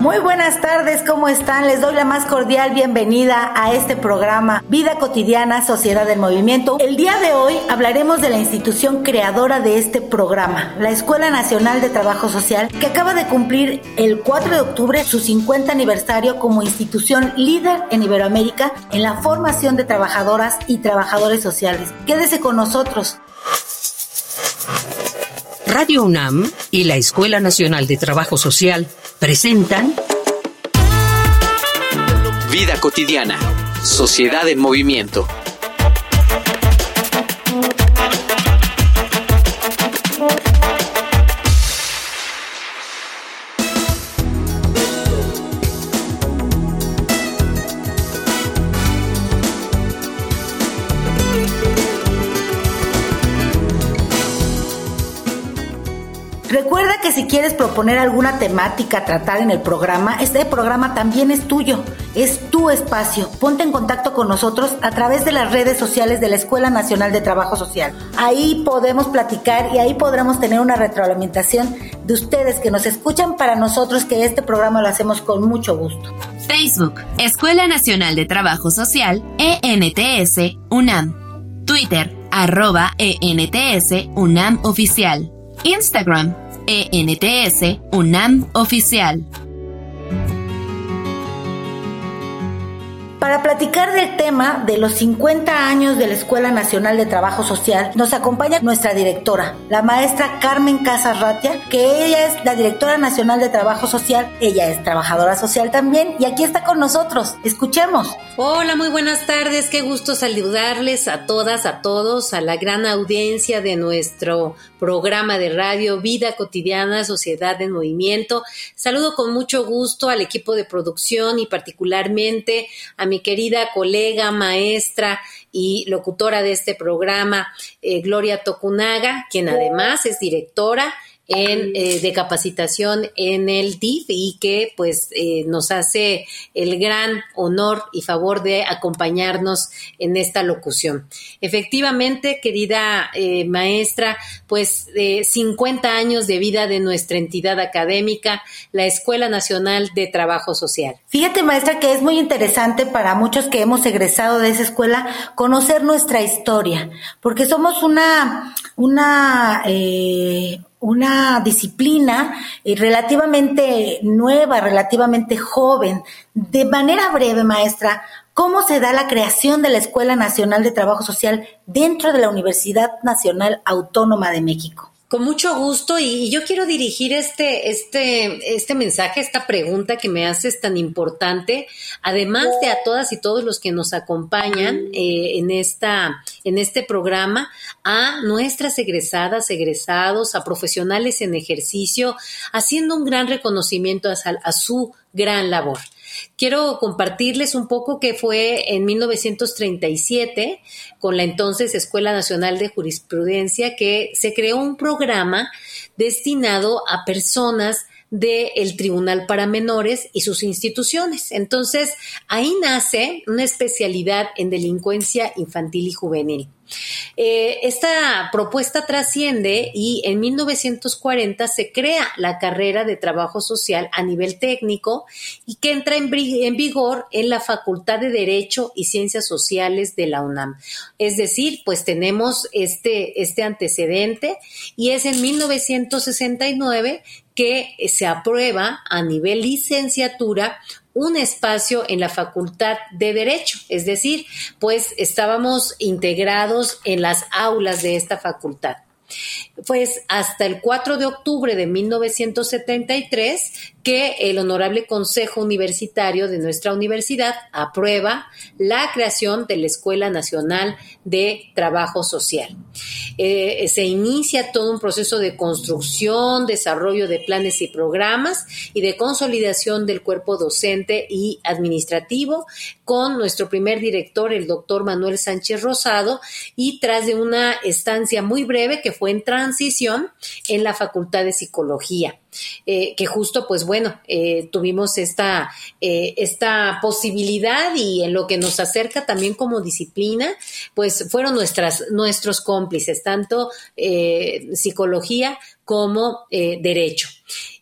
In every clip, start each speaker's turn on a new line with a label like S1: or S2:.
S1: Muy buenas tardes, ¿cómo están? Les doy la más cordial bienvenida a este programa Vida Cotidiana, Sociedad del Movimiento. El día de hoy hablaremos de la institución creadora de este programa, la Escuela Nacional de Trabajo Social, que acaba de cumplir el 4 de octubre su 50 aniversario como institución líder en Iberoamérica en la formación de trabajadoras y trabajadores sociales. Quédese con nosotros.
S2: Radio UNAM y la Escuela Nacional de Trabajo Social presentan
S3: Vida cotidiana, sociedad en movimiento.
S1: Quieres proponer alguna temática a tratar en el programa, este programa también es tuyo, es tu espacio. Ponte en contacto con nosotros a través de las redes sociales de la Escuela Nacional de Trabajo Social. Ahí podemos platicar y ahí podremos tener una retroalimentación de ustedes que nos escuchan para nosotros que este programa lo hacemos con mucho gusto.
S4: Facebook, Escuela Nacional de Trabajo Social, ENTS, UNAM. Twitter, arroba ENTS, UNAM Oficial. Instagram, ENTS UNAM Oficial.
S1: Para platicar del tema de los 50 años de la Escuela Nacional de Trabajo Social, nos acompaña nuestra directora, la maestra Carmen Casas Ratia, que ella es la directora nacional de Trabajo Social, ella es trabajadora social también y aquí está con nosotros. Escuchemos.
S5: Hola, muy buenas tardes, qué gusto saludarles a todas, a todos, a la gran audiencia de nuestro programa de radio Vida Cotidiana, Sociedad en Movimiento. Saludo con mucho gusto al equipo de producción y particularmente a mi querida colega, maestra y locutora de este programa, eh, Gloria Tokunaga, quien además es directora en, eh, de capacitación en el DIF y que pues eh, nos hace el gran honor y favor de acompañarnos en esta locución. Efectivamente, querida eh, maestra, pues 50 años de vida de nuestra entidad académica, la Escuela Nacional de Trabajo Social.
S1: Fíjate, maestra, que es muy interesante para muchos que hemos egresado de esa escuela conocer nuestra historia, porque somos una, una, una disciplina eh, relativamente nueva, relativamente joven. De manera breve, maestra, ¿cómo se da la creación de la Escuela Nacional de Trabajo Social dentro de la Universidad Nacional Autónoma de México?
S5: Con mucho gusto y yo quiero dirigir este, este, este mensaje, esta pregunta que me haces tan importante, además de a todas y todos los que nos acompañan eh, en, esta, en este programa, a nuestras egresadas, egresados, a profesionales en ejercicio, haciendo un gran reconocimiento a, a su gran labor. Quiero compartirles un poco que fue en 1937 con la entonces Escuela Nacional de Jurisprudencia que se creó un programa destinado a personas del Tribunal para Menores y sus instituciones. Entonces, ahí nace una especialidad en delincuencia infantil y juvenil. Eh, esta propuesta trasciende y en 1940 se crea la carrera de trabajo social a nivel técnico y que entra en, vigor en la Facultad de Derecho y Ciencias Sociales de la UNAM. Es decir, pues tenemos este, este antecedente y es en 1969 que se aprueba a nivel licenciatura un espacio en la Facultad de Derecho, es decir, pues estábamos integrados en las aulas de esta facultad. Pues hasta el 4 de octubre de 1973 que el Honorable Consejo Universitario de nuestra universidad aprueba la creación de la Escuela Nacional de Trabajo Social. Eh, se inicia todo un proceso de construcción, desarrollo de planes y programas y de consolidación del cuerpo docente y administrativo con nuestro primer director, el doctor Manuel Sánchez Rosado, y tras de una estancia muy breve que fue en transición en la Facultad de Psicología. Eh, que justo, pues bueno, eh, tuvimos esta, eh, esta posibilidad y en lo que nos acerca también como disciplina, pues fueron nuestras, nuestros cómplices, tanto psicología como derecho.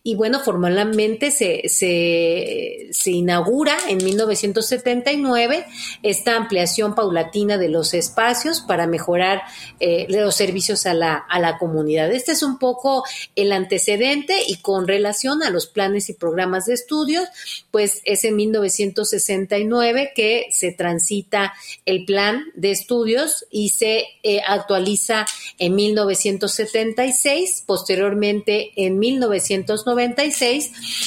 S5: Y bueno, formalmente se, se, se, inaugura en 1979 esta ampliación paulatina de los espacios para mejorar eh, los servicios a la, a la comunidad. Este es un poco el antecedente y con relación a los planes y programas de estudios, pues es en 1969 que se transita el plan de estudios y se eh, actualiza en 1976, posteriormente en 1990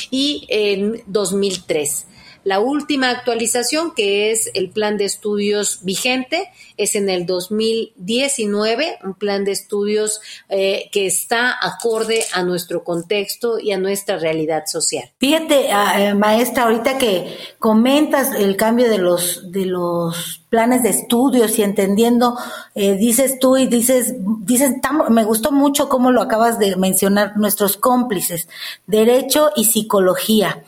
S5: y en 2003. La última actualización, que es el plan de estudios vigente, es en el 2019, un plan de estudios eh, que está acorde a nuestro contexto y a nuestra realidad social.
S1: Fíjate, ah, eh, maestra, ahorita que comentas el cambio de los, de los planes de estudios y entendiendo, eh, dices tú y dices, dices, me gustó mucho cómo lo acabas de mencionar, nuestros cómplices, derecho y psicología.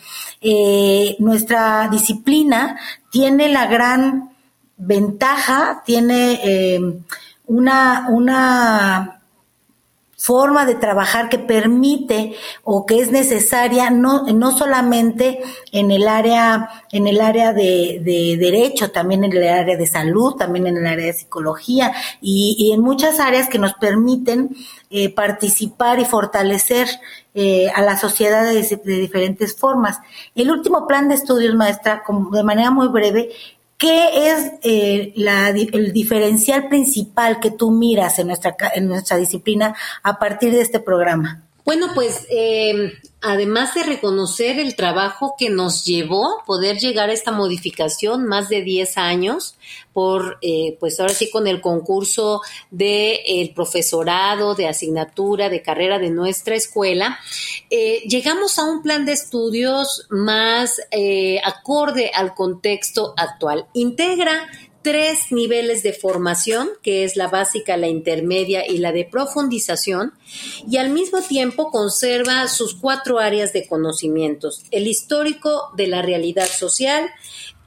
S1: Nuestra disciplina tiene la gran ventaja, tiene eh, una, una forma de trabajar que permite o que es necesaria no, no solamente en el área, en el área de, derecho, también en el área de salud, también en el área de psicología y, en muchas áreas que nos permiten eh, participar y fortalecer eh, a la sociedad de, de, diferentes formas. El último plan de estudios, maestra, como de manera muy breve, ¿Qué es eh, la, el diferencial principal que tú miras en nuestra, en nuestra disciplina a partir de este programa?
S5: Bueno, pues eh, además de reconocer el trabajo que nos llevó poder llegar a esta modificación, más de 10 años, por, eh, pues ahora sí con el concurso del el profesorado, de asignatura, de carrera de nuestra escuela, eh, llegamos a un plan de estudios más acorde al contexto actual. Integra tres niveles de formación, que es la básica, la intermedia y la de profundización, y al mismo tiempo conserva sus cuatro áreas de conocimientos, el histórico de la realidad social,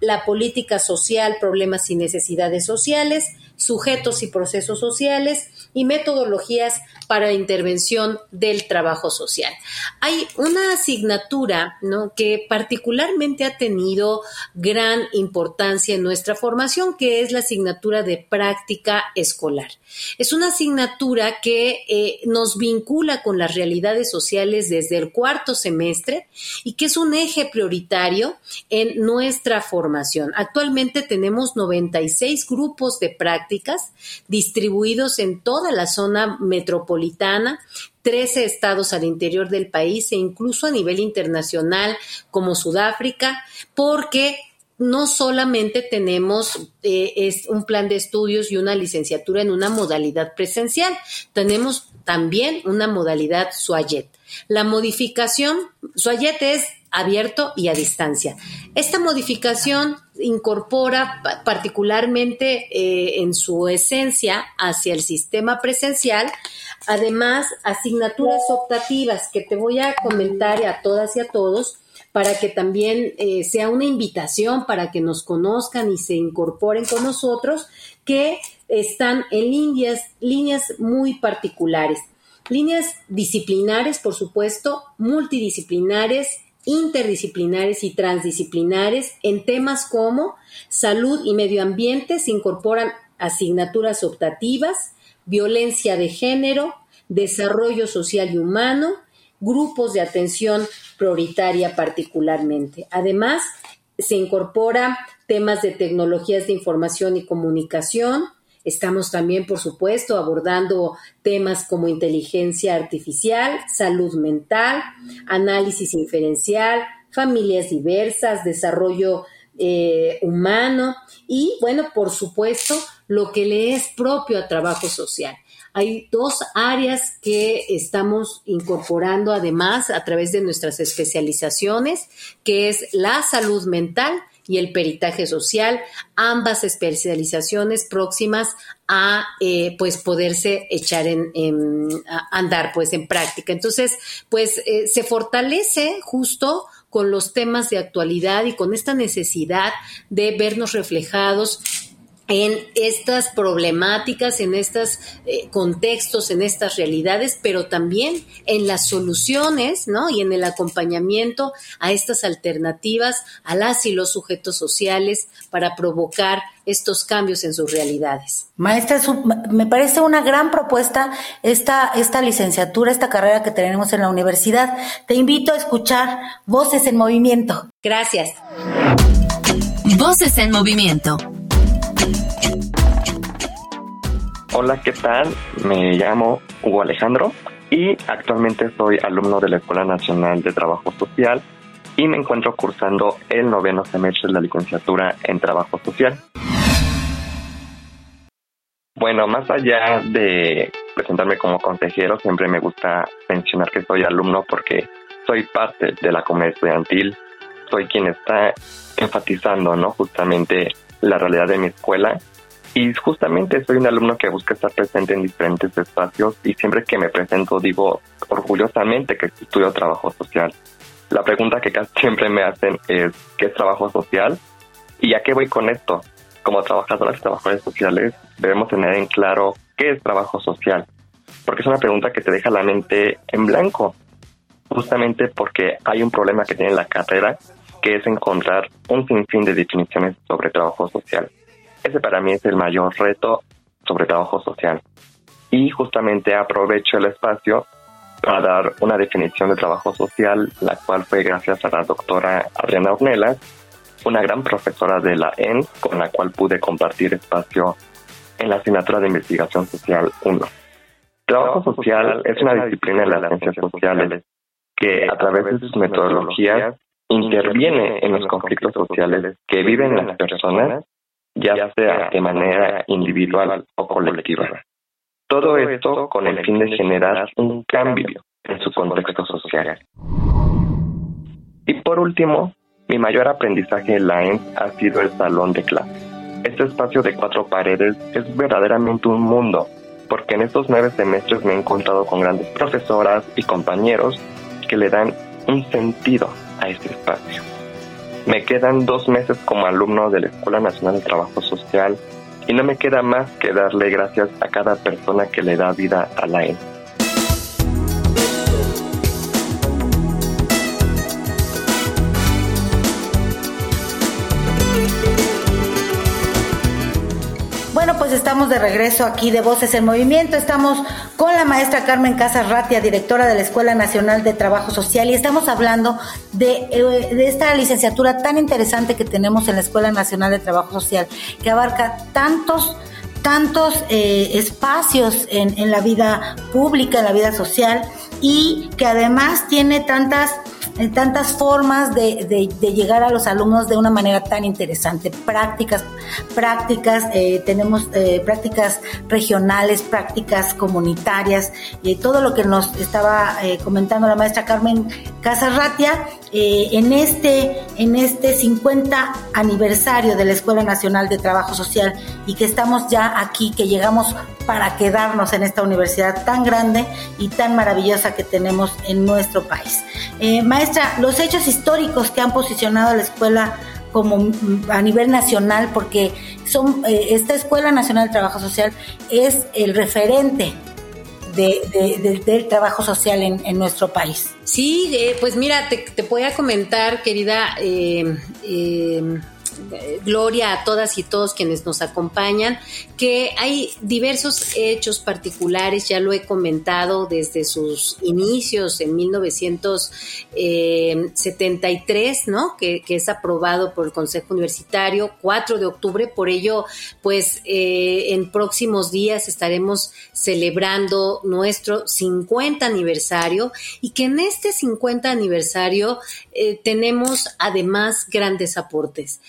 S5: la política social, problemas y necesidades sociales, sujetos y procesos sociales y metodologías para intervención del trabajo social. Hay una asignatura ¿no? que particularmente ha tenido gran importancia en nuestra formación, que es la asignatura de práctica escolar. Es una asignatura que eh, nos vincula con las realidades sociales desde el cuarto semestre y que es un eje prioritario en nuestra formación. Actualmente tenemos 96 grupos de prácticas distribuidos en toda la zona metropolitana 13 estados al interior del país e incluso a nivel internacional como Sudáfrica, porque no solamente tenemos eh, es un plan de estudios y una licenciatura en una modalidad presencial, tenemos también una modalidad SUAYET. La modificación, SUAYET es abierto y a distancia. Esta modificación incorpora particularmente eh, en su esencia hacia el sistema presencial, además asignaturas optativas que te voy a comentar a todas y a todos para que también eh, sea una invitación para que nos conozcan y se incorporen con nosotros, que están en líneas, líneas muy particulares. Líneas disciplinares, por supuesto, multidisciplinares, interdisciplinares y transdisciplinares en temas como salud y medio ambiente se incorporan asignaturas optativas, violencia de género, desarrollo social y humano, grupos de atención prioritaria particularmente. Además, se incorpora temas de tecnologías de información y comunicación. Estamos también, por supuesto, abordando temas como inteligencia artificial, salud mental, análisis inferencial, familias diversas, desarrollo eh, humano y, bueno, por supuesto, lo que le es propio a trabajo social. Hay dos áreas que estamos incorporando además a través de nuestras especializaciones, que es la salud mental y el peritaje social, ambas especializaciones próximas a eh, pues poderse echar en, andar pues en práctica. Entonces, pues eh, se fortalece justo con los temas de actualidad y con esta necesidad de vernos reflejados en estas problemáticas, en estos eh, contextos, en estas realidades, pero también en las soluciones, ¿no? Y en el acompañamiento a estas alternativas a las y los sujetos sociales para provocar estos cambios en sus realidades.
S1: Maestra, me parece una gran propuesta esta, esta licenciatura, esta carrera que tenemos en la universidad. Te invito a escuchar Voces en Movimiento.
S5: Gracias.
S4: Voces en Movimiento
S6: Hola, ¿qué tal? Me llamo Hugo Alejandro y actualmente soy alumno de la Escuela Nacional de Trabajo Social y me encuentro cursando el noveno semestre de la licenciatura en Trabajo Social. Bueno, más allá de presentarme como consejero, siempre me gusta mencionar que soy alumno porque soy parte de la comunidad estudiantil, soy quien está enfatizando, ¿no? Justamente la realidad de mi escuela y justamente soy un alumno que busca estar presente en diferentes espacios y siempre que me presento digo orgullosamente que estudio trabajo social. La pregunta que casi siempre me hacen es ¿qué es trabajo social? ¿Y a qué voy con esto? Como trabajadoras y trabajadores sociales debemos tener en claro qué es trabajo social, porque es una pregunta que te deja la mente en blanco, justamente porque hay un problema que tiene la carrera, que es encontrar un sinfín de definiciones sobre trabajo social. Ese para mí es el mayor reto sobre trabajo social. Y justamente aprovecho el espacio para dar una definición de trabajo social, la cual fue gracias a la doctora Adriana Ornelas, una gran profesora de la EN, con la cual pude compartir espacio en la asignatura de investigación social 1. Trabajo social es una disciplina de las ciencias sociales que a través de sus metodologías interviene en los conflictos sociales que viven las personas ya sea de manera individual o colectiva. Todo esto con el fin de generar un cambio en su contexto social. Y por último, mi mayor aprendizaje en la ENS ha sido el salón de clase. Este espacio de cuatro paredes es verdaderamente un mundo, porque en estos nueve semestres me he encontrado con grandes profesoras y compañeros que le dan un sentido a este espacio. Me quedan dos meses como alumno de la Escuela Nacional de Trabajo Social y no me queda más que darle gracias a cada persona que le da vida a la EN.
S1: Estamos de regreso aquí de Voces en Movimiento. Estamos con la maestra Carmen Casas Ratia, directora de la Escuela Nacional de Trabajo Social, y estamos hablando de, eh, esta licenciatura tan interesante que tenemos en la Escuela Nacional de Trabajo Social, que abarca tantos tantos eh, espacios en la vida pública, en la vida social, y que además tiene tantas en tantas formas de, de, llegar a los alumnos de una manera tan interesante. Prácticas, prácticas, eh, tenemos eh, prácticas regionales, prácticas comunitarias, y todo lo que nos estaba eh, comentando la maestra Carmen Casarratia, en, este, en este 50 aniversario de la Escuela Nacional de Trabajo Social y que estamos ya aquí, que llegamos para quedarnos en esta universidad tan grande y tan maravillosa que tenemos en nuestro país. maestra los hechos históricos que han posicionado a la escuela como mm, a nivel nacional, porque son eh, esta Escuela Nacional de Trabajo Social es el referente del trabajo social en, nuestro país.
S5: Sí, eh, pues mira, te, te, voy a comentar, querida eh, gloria a todas y todos quienes nos acompañan, que hay diversos hechos particulares, ya lo he comentado desde sus inicios en 1973, eh, ¿no? Que, es aprobado por el Consejo Universitario, 4 de octubre, por ello, pues eh, en próximos días estaremos celebrando nuestro 50 aniversario y que en este 50 aniversario eh, tenemos además grandes aportes.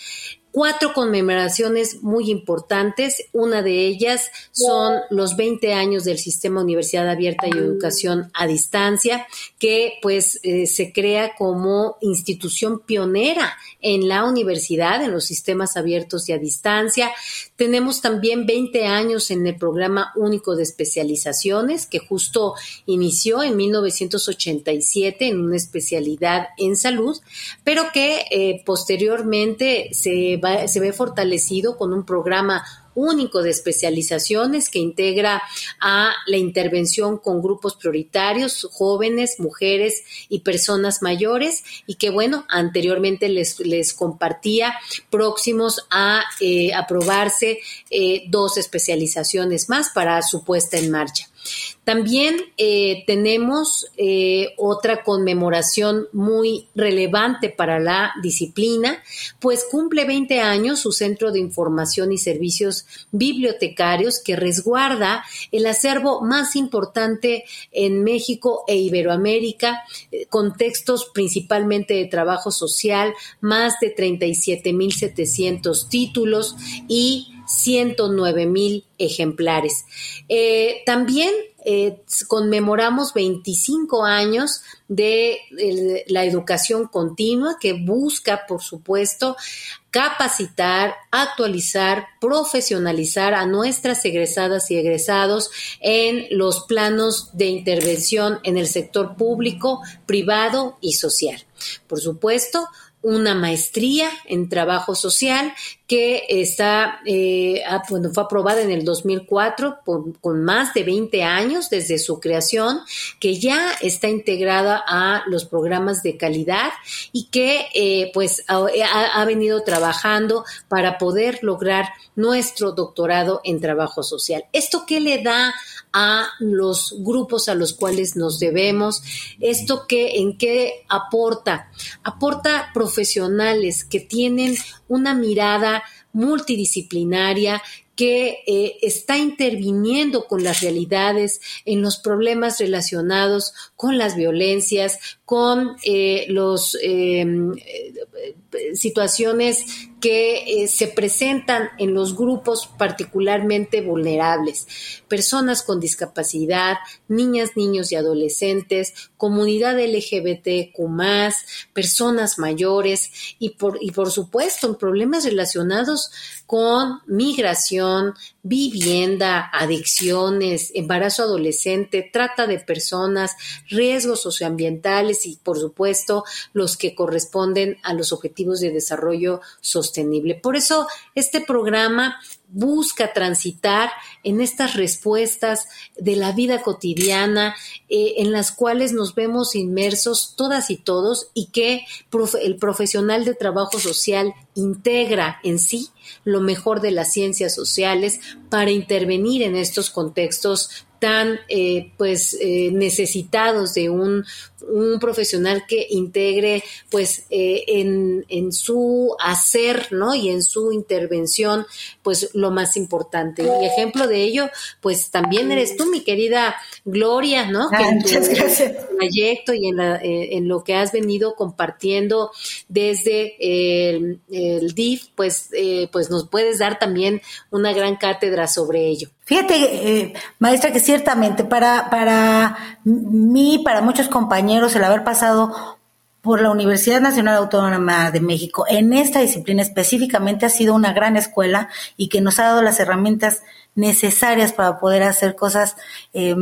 S5: Cuatro conmemoraciones muy importantes. Una de ellas son los 20 años del Sistema Universidad Abierta y Educación a Distancia, que pues eh, se crea como institución pionera en la universidad, en los sistemas abiertos y a distancia. Tenemos también 20 años en el programa único de especializaciones, que justo inició en 1987 en una especialidad en salud, pero que eh, posteriormente se, se ve fortalecido con un programa único de especializaciones que integra a la intervención con grupos prioritarios, jóvenes, mujeres y personas mayores, y que bueno, anteriormente les, les compartía próximos a eh, aprobarse eh, dos especializaciones más para su puesta en marcha. También eh, tenemos eh, otra conmemoración muy relevante para la disciplina, pues cumple 20 años su Centro de Información y Servicios Bibliotecarios que resguarda el acervo más importante en México e Iberoamérica, eh, con textos principalmente de trabajo social, más de 37.700 títulos y 109 mil ejemplares. Eh, también eh, conmemoramos 25 años de, la educación continua que busca, por supuesto, capacitar, actualizar, profesionalizar a nuestras egresadas y egresados en los planos de intervención en el sector público, privado y social. Por supuesto, una maestría en trabajo social que está, eh, fue aprobada en el 2004 con más de 20 años desde su creación, que ya está integrada a los programas de calidad y que eh, pues ha, venido trabajando para poder lograr nuestro doctorado en trabajo social. ¿Esto qué le da a los grupos a los cuales nos debemos? ¿Esto qué, en qué aporta? Aporta profesionales que tienen una mirada multidisciplinaria que eh, está interviniendo con las realidades, en los problemas relacionados con las violencias, con eh, los em, situaciones que eh, se presentan en los grupos particularmente vulnerables, personas con discapacidad, niñas, niños y adolescentes, comunidad LGBTQ+, personas mayores y por, y por supuesto problemas relacionados con migración, vivienda, adicciones, embarazo adolescente, trata de personas, riesgos socioambientales y por supuesto los que corresponden a los objetivos de desarrollo sostenible. Por eso este programa busca transitar en estas respuestas de la vida cotidiana eh, en las cuales nos vemos inmersos todas y todos y que el profesional de trabajo social integra en sí lo mejor de las ciencias sociales para intervenir en estos contextos tan eh, pues eh, necesitados de un, un, profesional que integre pues eh, en, en, su hacer no y en su intervención pues lo más importante. Y ejemplo de ello pues también eres tú mi querida Gloria no
S1: que en tu
S5: proyecto y en, la, en, lo que has venido compartiendo desde el, el DIF pues pues nos puedes dar también una gran cátedra sobre ello.
S1: Fíjate, maestra, que ciertamente para, para mí, para muchos compañeros, el haber pasado por la Universidad Nacional Autónoma de México en esta disciplina específicamente ha sido una gran escuela y que nos ha dado las herramientas necesarias para poder hacer cosas eh,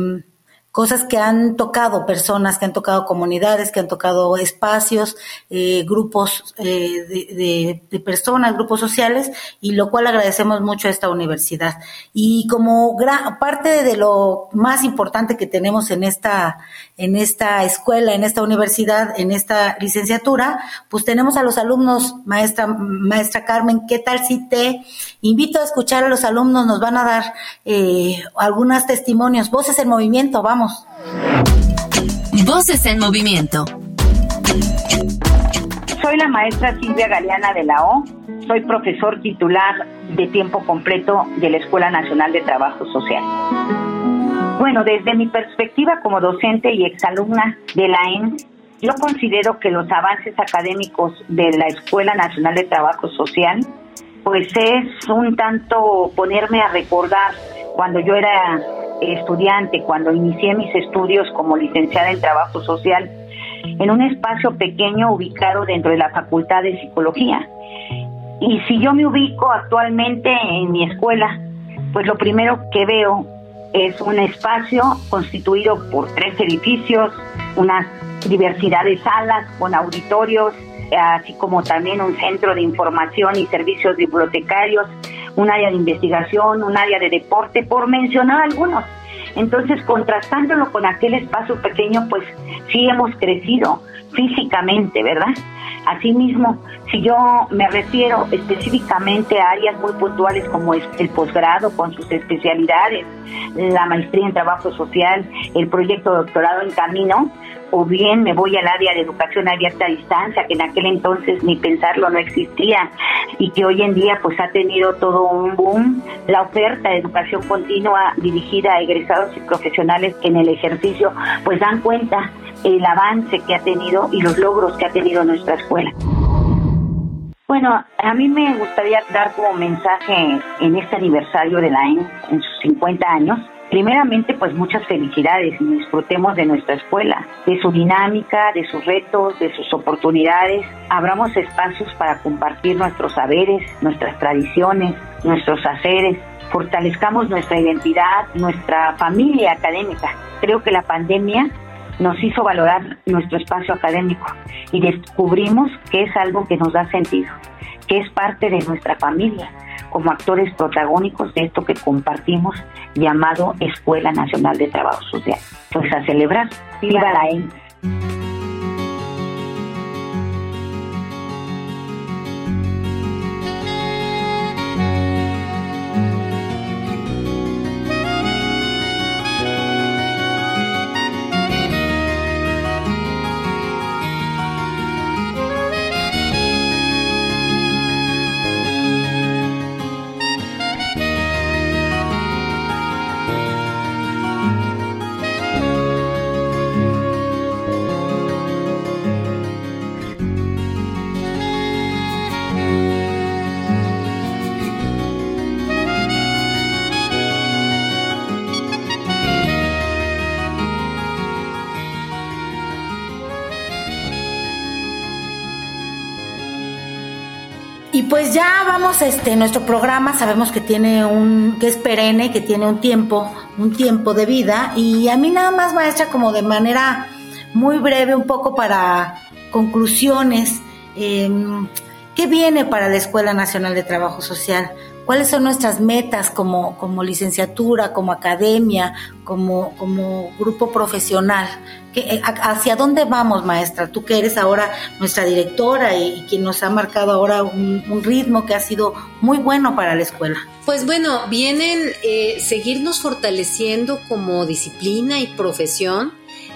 S1: cosas que han tocado personas, que han tocado comunidades, que han tocado espacios, eh, grupos eh, de, personas, grupos sociales, y lo cual agradecemos mucho a esta universidad. Y como parte de lo más importante que tenemos en esta, en esta escuela, en esta universidad, en esta licenciatura, pues tenemos a los alumnos, maestra, maestra Carmen, ¿qué tal si te invito a escuchar a los alumnos? Nos van a dar eh, algunos testimonios, voces en movimiento, vamos.
S4: Voces en movimiento.
S7: Soy la maestra Silvia Galeana de la O. Soy profesor titular de tiempo completo de la Escuela Nacional de Trabajo Social. Bueno, desde mi perspectiva como docente y exalumna de la ENS, yo considero que los avances académicos de la Escuela Nacional de Trabajo Social pues es un tanto ponerme a recordar cuando yo era estudiante, cuando inicié mis estudios como licenciada en trabajo social, en un espacio pequeño ubicado dentro de la Facultad de Psicología. Y si yo me ubico actualmente en mi escuela, pues lo primero que veo es un espacio constituido por tres edificios, una diversidad de salas con auditorios, así como también un centro de información y servicios bibliotecarios, un área de investigación, un área de deporte, por mencionar algunos. Entonces, contrastándolo con aquel espacio pequeño, pues sí hemos crecido físicamente, ¿verdad? Asimismo, si yo me refiero específicamente a áreas muy puntuales como es el posgrado con sus especialidades, la maestría en trabajo social, el proyecto doctorado en camino, o bien me voy al área de educación abierta a distancia, que en aquel entonces ni pensarlo no existía y que hoy en día pues ha tenido todo un boom, la oferta de educación continua dirigida a egresados y profesionales que en el ejercicio pues dan cuenta el avance que ha tenido y los logros que ha tenido nuestra escuela. Bueno, a mí me gustaría dar como mensaje en este aniversario de la EN, en sus 50 años, Primeramente, pues muchas felicidades y disfrutemos de nuestra escuela, de su dinámica, de sus retos, de sus oportunidades. Abramos espacios para compartir nuestros saberes, nuestras tradiciones, nuestros haceres. Fortalezcamos nuestra identidad, nuestra familia académica. Creo que la pandemia nos hizo valorar nuestro espacio académico y descubrimos que es algo que nos da sentido, que es parte de nuestra familia, como actores protagónicos de esto que compartimos llamado Escuela Nacional de Trabajo Social. Pues a celebrar, viva la ENS.
S1: Pues ya vamos, este, nuestro programa sabemos que tiene un, que es perenne, que tiene un tiempo, un tiempo de vida, y a mí nada más, maestra, como de manera muy breve, un poco para conclusiones, em, ¿qué viene para la Escuela Nacional de Trabajo Social? Cuáles son nuestras metas como, como licenciatura, como academia, como, como grupo profesional. Eh, ¿Hacia dónde vamos, maestra? Tú que eres ahora nuestra directora y, quien nos ha marcado ahora un, ritmo que ha sido muy bueno para la escuela.
S5: Pues bueno, vienen eh, seguirnos fortaleciendo como disciplina y profesión.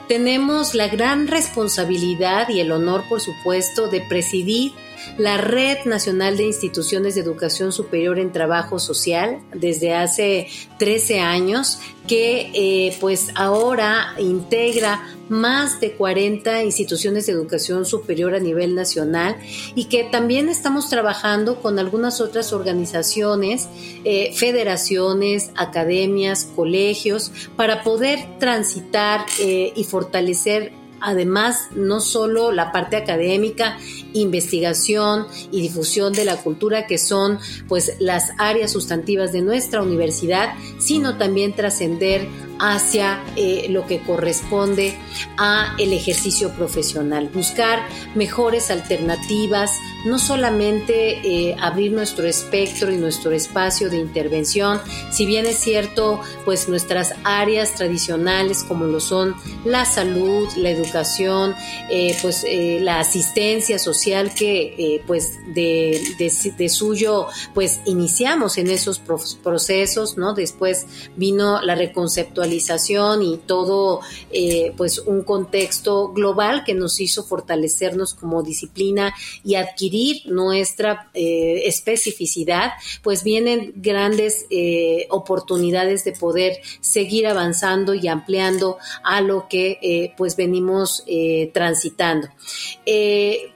S5: Tenemos la gran responsabilidad y el honor, por supuesto, de presidir la Red Nacional de Instituciones de Educación Superior en Trabajo Social desde hace 13 años que eh, pues ahora integra más de 40 instituciones de educación superior a nivel nacional y que también estamos trabajando con algunas otras organizaciones, eh, federaciones, academias, colegios, para poder transitar eh, y fortalecer además no solo la parte académica, investigación y difusión de la cultura que son pues las áreas sustantivas de nuestra universidad, sino también trascender hacia eh, lo que corresponde a el ejercicio profesional, buscar mejores alternativas, no solamente eh, abrir nuestro espectro y nuestro espacio de intervención, si bien es cierto, pues nuestras áreas tradicionales como lo son la salud, la educación, eh, pues la asistencia social que pues de, de, suyo pues iniciamos en esos procesos, ¿no? Después vino la reconceptualización y todo eh, pues un contexto global que nos hizo fortalecernos como disciplina y adquirir nuestra eh, especificidad, pues vienen grandes eh, oportunidades de poder seguir avanzando y ampliando a lo que pues venimos transitando.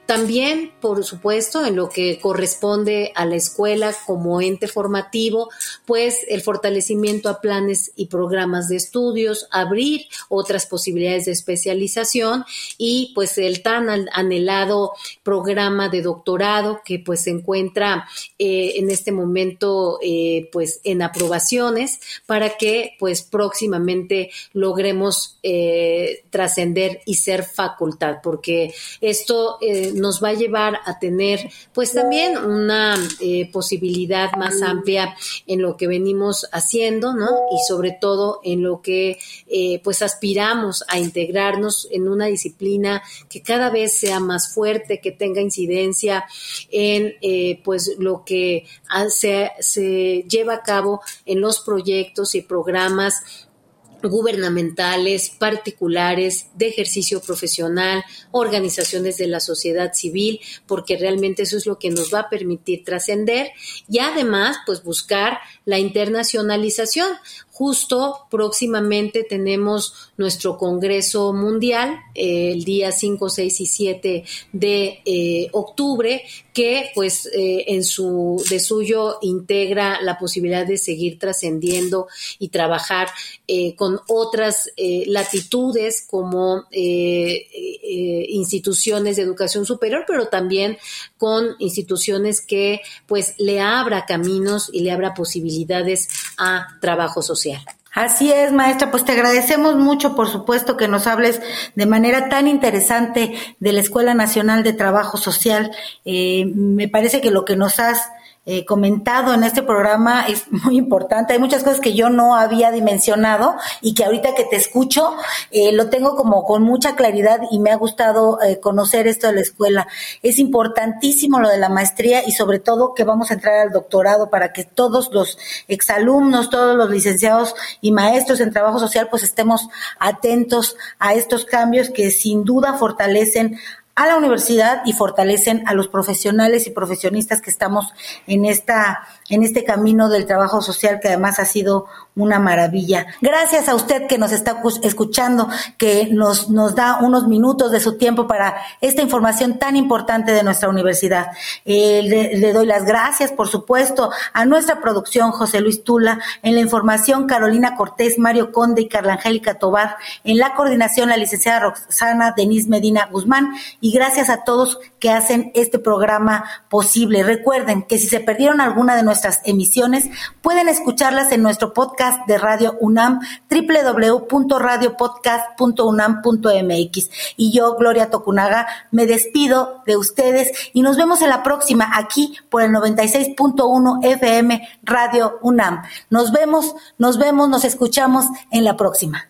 S5: también, por supuesto, en lo que corresponde a la escuela como ente formativo, pues el fortalecimiento a planes y programas de estudios, abrir otras posibilidades de especialización y pues el tan anhelado programa de doctorado que pues se encuentra eh, en este momento eh, pues en aprobaciones para que pues próximamente logremos eh, trascender y ser facultad porque esto nos va a llevar a tener pues también una posibilidad más amplia en lo que venimos haciendo, ¿no? Y sobre todo en lo que eh, pues aspiramos a integrarnos en una disciplina que cada vez sea más fuerte, que tenga incidencia en eh, pues lo que se, se lleva a cabo en los proyectos y programas gubernamentales, particulares, de ejercicio profesional, organizaciones de la sociedad civil, porque realmente eso es lo que nos va a permitir trascender y además, pues buscar la internacionalización. Justo próximamente tenemos nuestro Congreso Mundial eh, el día 5, 6 y 7 de eh, octubre, que pues eh, en su de suyo integra la posibilidad de seguir trascendiendo y trabajar con otras latitudes como instituciones de educación superior, pero también con instituciones que pues le abra caminos y le abra posibilidades a trabajo social.
S1: Así es, maestra, pues te agradecemos mucho, por supuesto, que nos hables de manera tan interesante de la Escuela Nacional de Trabajo Social. Eh, me parece que lo que nos has eh, comentado en este programa es muy importante. Hay muchas cosas que yo no había dimensionado y que ahorita que te escucho eh, lo tengo como con mucha claridad y me ha gustado eh, conocer esto de la escuela. Es importantísimo lo de la maestría y sobre todo que vamos a entrar al doctorado para que todos los exalumnos, todos los licenciados y maestros en trabajo social pues estemos atentos a estos cambios que sin duda fortalecen a la universidad y fortalecen a los profesionales y profesionistas que estamos en esta en este camino del trabajo social que además ha sido una maravilla. Gracias a usted que nos está escuchando, que nos, nos da unos minutos de su tiempo para esta información tan importante de nuestra universidad. Eh, le, doy las gracias, por supuesto, a nuestra producción José Luis Tula, en la información Carolina Cortés, Mario Conde y Carla Angélica Tobar, en la coordinación la licenciada Roxana Denise Medina Guzmán y gracias a todos que hacen este programa posible. Recuerden que si se perdieron alguna de nuestras emisiones, pueden escucharlas en nuestro podcast de Radio UNAM, www.radiopodcast.unam.mx. Y yo, Gloria Tocunaga, me despido de ustedes y nos vemos en la próxima aquí por el 96.1 FM Radio UNAM. Nos vemos, nos vemos, nos escuchamos en la próxima.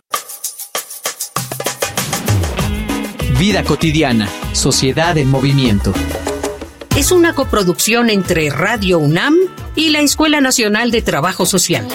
S3: Vida cotidiana, sociedad en movimiento.
S2: Es una coproducción entre Radio UNAM y la Escuela Nacional de Trabajo Social.